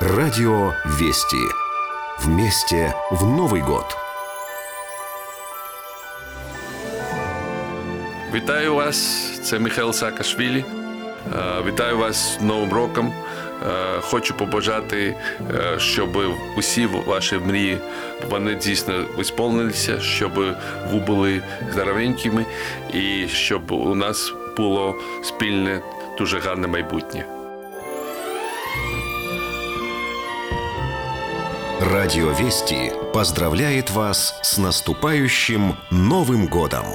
Радио Вести. Вместе в Новый год. Вітаю вас, це Михайло Саакашвілі. Е, Вітаю вас з Новим роком. Е, Хочу побажати, е, щоб усі ваші мрії вони дійсно висповнилися, щоб ви були здоровенькими і щоб у нас було спільне дуже гарне майбутнє. Радио Вести поздравляет вас с наступающим Новым годом!